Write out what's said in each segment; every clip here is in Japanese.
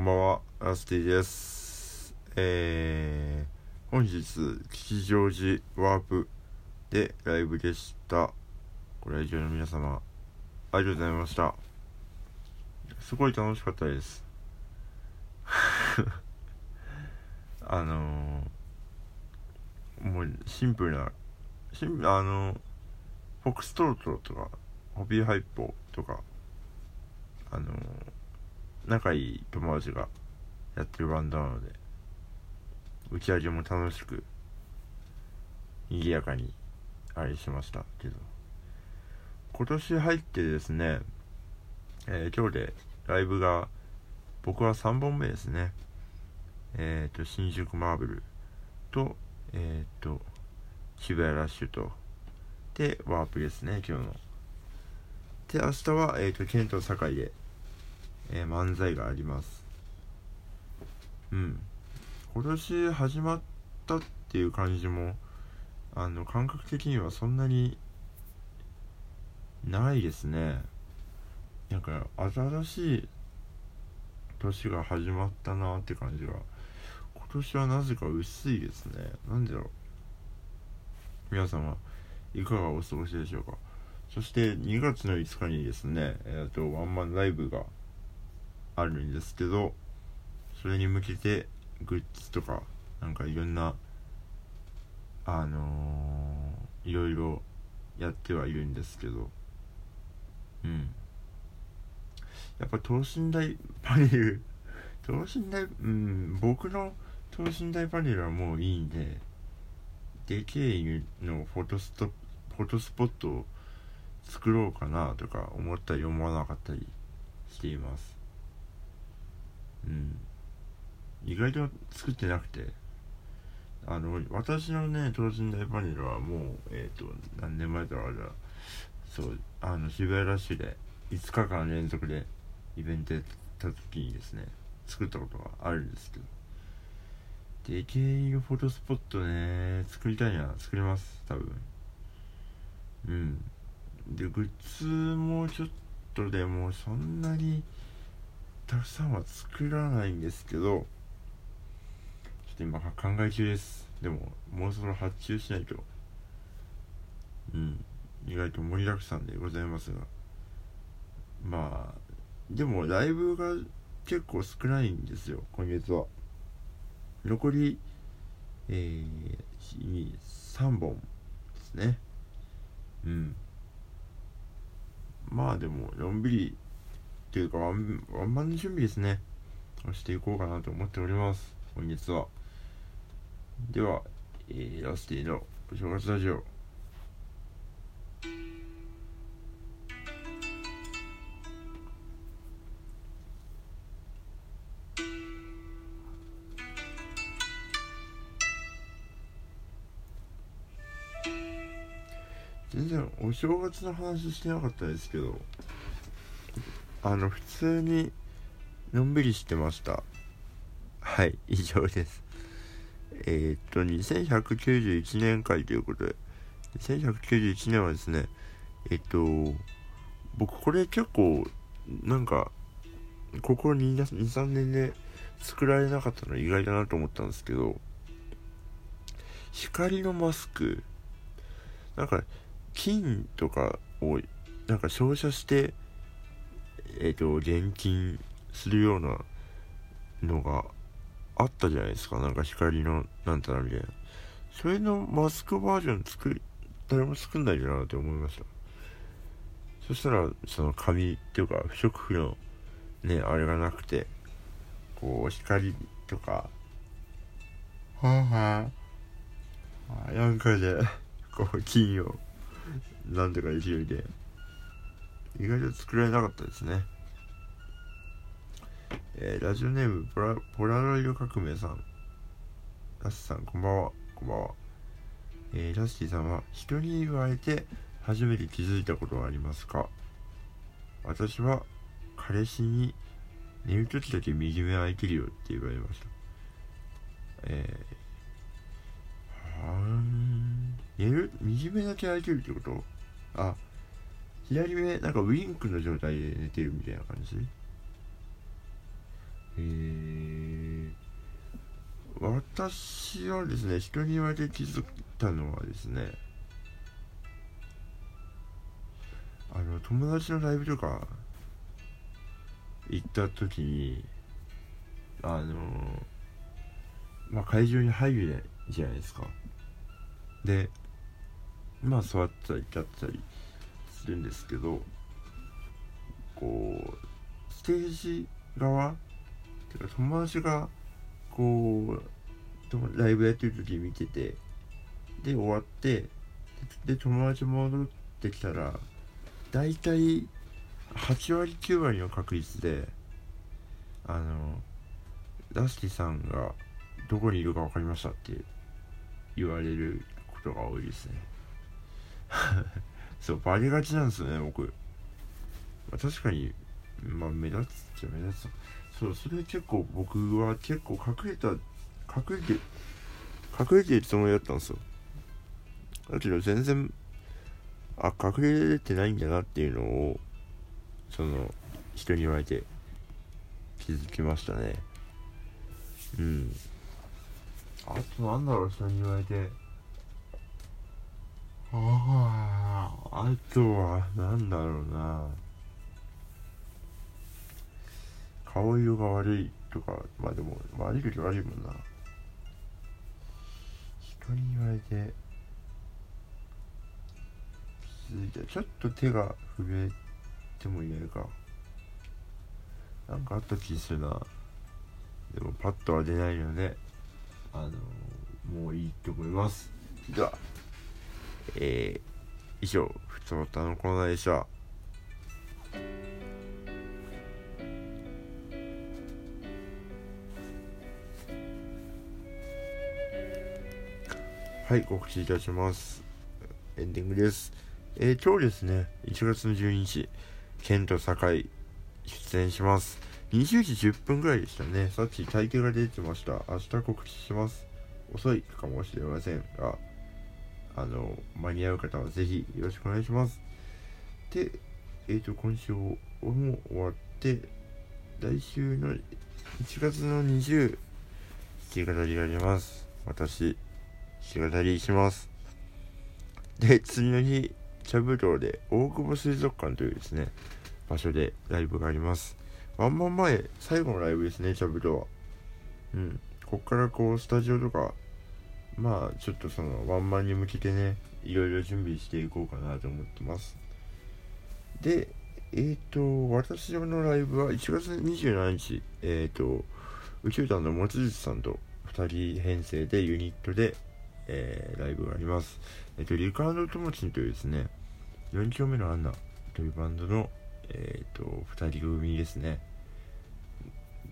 こんばんは、ラスティです。えー、本日、吉祥寺ワープでライブでした。ご来場の皆様、ありがとうございました。すごい楽しかったです。あのー、もうシンプルな、シンあのー、フォックストロットとか、ホビーハイポとか、あのー仲いい友達がやってるバンドなので打ち上げも楽しく賑やかにあれしましたけど。今年入ってですね、えー、今日でライブが僕は3本目ですね。えっ、ー、と新宿マーブルとえっ、ー、と渋谷ラッシュとでワープですね今日の。で明日はえっ、とケント堺でえー、漫才があります。うん。今年始まったっていう感じもあの感覚的にはそんなにないですね。なんか新しい年が始まったなって感じが今年はなぜか薄いですね。なんでだろう。皆様いかがお過ごしでしょうか。そして2月の5日にですねえっ、ー、とワンマンライブがあるんですけどそれに向けてグッズとかなんかいろんなあのー、いろいろやってはいるんですけどうん。やっぱ等身大パネル 等身大うん僕の等身大パネルはもういいんででけえのフォトストフォトスポットを作ろうかなとか思ったり思わなかったりしています。うん。意外と作ってなくて。あの私のね等身大パネルはもうえっ、ー、と何年前だろうじゃそうあの渋谷ラッシュで5日間連続でイベントやった時にですね作ったことがあるんですけど。でけえフォトスポットね作りたいな。作ります多分。うん。でグッズもちょっとでもそんなにたくさんは作らないんですけどちょっと今考え中です。でももうそろ発注しないと。うん。意外と盛りだくさんでございますが。まあでもライブが結構少ないんですよ。今月は。残りえー、3本ですね。うん。まあでものんびりっていうかワンワンマンの準備ですね。していこうかなと思っております。本日は。では、えー、ラスティのお正月ラジオ。全然お正月の話してなかったですけど。あの普通にのんびりしてました。はい以上です。えー、っと2191年会ということで2191年はですねえっと僕これ結構なんかここ23年で作られなかったの意外だなと思ったんですけど光のマスクなんか金とかをなんか照射してえっ、ー、と、現金するようなのがあったじゃないですか。なんか光の、なんたらみたいな。それのマスクバージョン作り、誰も作んないんだなって思いました。そしたら、その紙っていうか、不織布のね、あれがなくて、こう、光とか、はぁはぁ、なんかで、こう、金を、なんとかできるみたいな。意外と作られなかったですね。えー、ラジオネームポラポラロイド革命さん。ラッシーさん、こんばんは。こんばんは。えー、ラッシーさんは、人に言われて初めて気づいたことはありますか？私は、彼氏に寝るときだけ右目開いてるよって言われました。えー、はーん。寝る、右目だけ開いてるってこと？あ、左目なんかウィンクの状態で寝てるみたいな感じ？えー、私はですね人に言われて気づいたのはですねあの友達のライブとか行った時にあのまあ会場に入るじゃないですか。でまあ座ったり立ったりするんですけどこうステージ側ってか友達がこうライブやってる時見ててで終わってで友達戻ってきたら大体8割9割の確率であのダスティさんがどこにいるか分かりましたって言われることが多いですね。そうバレがちなんですよね僕、まあ、確かにまあ目立つっちゃ目立つ。そうそれ結構僕は結構隠れた隠れて隠れてるつもりだったんですよ。だけど全然あ隠れてないんだなっていうのをその人に言われて気づきましたね。うん。あとなんだろう人に言われて。あああとはなんだろうな。顔色が悪いとかまあでも悪い時悪いもんな。人に言われてちょっと手が震えても言えるか。なんかあった気するな。でもパッとは出ないのであのもういいと思います。ではえー、以上ふつおたのコーナーでしたはい、告知いたします。エンディングです。えー、今日ですね、1月の12日、ケント堺出演します。20時10分ぐらいでしたね。さっき体型が出てました。明日告知します。遅いかもしれませんが、あの、間に合う方はぜひよろしくお願いします。で、えっ、ー、と、今週も終わって、来週の1月の20、弾き語りがあります。私、弾き語りします。で、次の日、茶ぶどうで大久保水族館というですね、場所でライブがあります。ワンマン前、最後のライブですね、茶ぶどうは。うん。こっからこう、スタジオとか、まあ、ちょっとその、ワンマンに向けてね、いろいろ準備していこうかなと思ってます。で、えっ、ー、と、私のライブは1月27日、えっ、ー、と、宇宙団の望月さんと2人編成でユニットで、えー、ライブがあります。えっ、と、リカード・トモチンというですね、4丁目のアンナというバンドの、えっ、と、2人組ですね。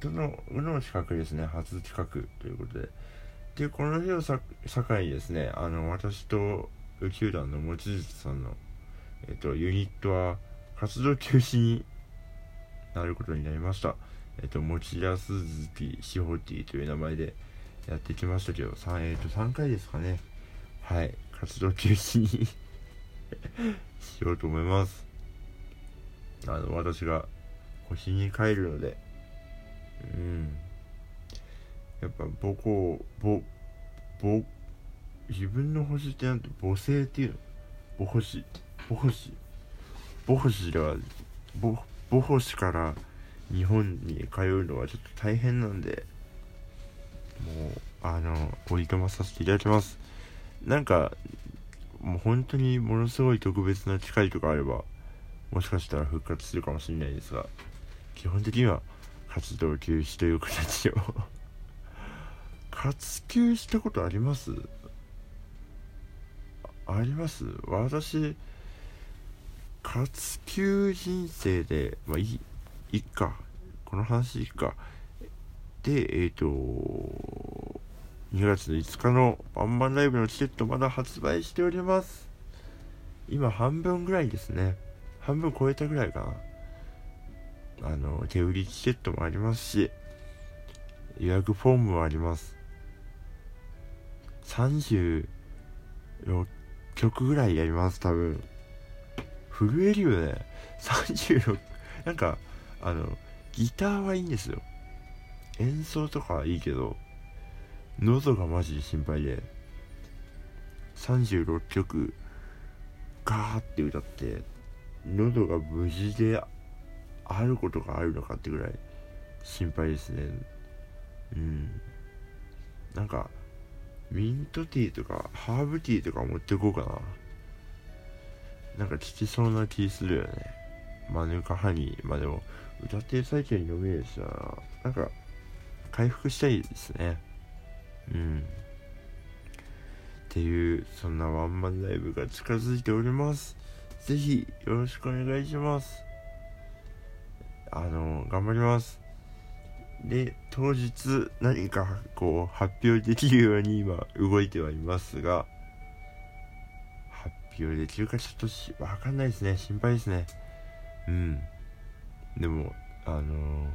どの、の企画ですね、初企画ということで。で、この日をさ境にですね、あの、私と宇宙団の望月さんの、えっ、と、ユニットは活動休止になることになりました。えっ、と、持田鈴木志保ティという名前でやってきましたけど、3, えー、と3回ですかね。はい。活動休止に しようと思います。あの、私が星に帰るので、うん。やっぱ母校、母、母、自分の星ってなんて母星っていうの？母星、母星。母星では、母、母星から日本に通うのはちょっと大変なんで、もう、あの、おいとまさせていただきます。なんか、もう本当にものすごい特別な機会とかあれば、もしかしたら復活するかもしれないですが、基本的には活動休止という形を活休したことあります？あります？私、活休人生で、まあいい、いっか。この話いっか。で、えっ、ー、と、2月の5日のワンマンライブのチケットまだ発売しております。今半分ぐらいですね。半分超えたぐらいかな。あの、手売りチケットもありますし、予約フォームもあります。36曲ぐらいやります、多分。震えるよね。36、なんか、あの、ギターはいいんですよ。演奏とかはいいけど喉がマジで心配で36曲ガーって歌って喉が無事であることがあるのかってぐらい心配ですねうんなんかミントティーとかハーブティーとか持ってこうかな。なんか効きそうな気するよね。マヌカハニーまあでも歌ってる最中に飲めるしな。なんか回復したいですね。うん。っていうそんなワンマンライブが近づいております。ぜひよろしくお願いします。あの頑張ります。で当日何かこう発表できるように今動いてはいますが発表できるかちょっとし分かんないですね。心配ですね。うん。でもあの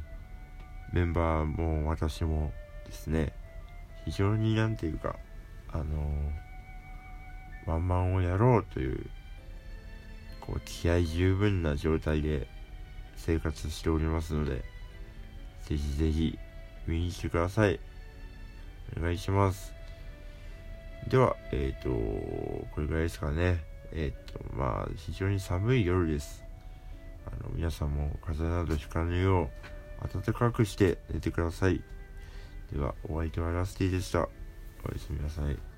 メンバーも私もですね非常になんていうかあのワンマンをやろうというこう気合十分な状態で生活しておりますのでぜひぜひ見に来てください。お願いします。ではえっ、ー、とこれぐらいですかね。えっ、ー、とまあ非常に寒い夜です。あの皆さんも風邪などひかぬよう暖かくして寝てください。ではお相手はラスティでした。おやすみなさい。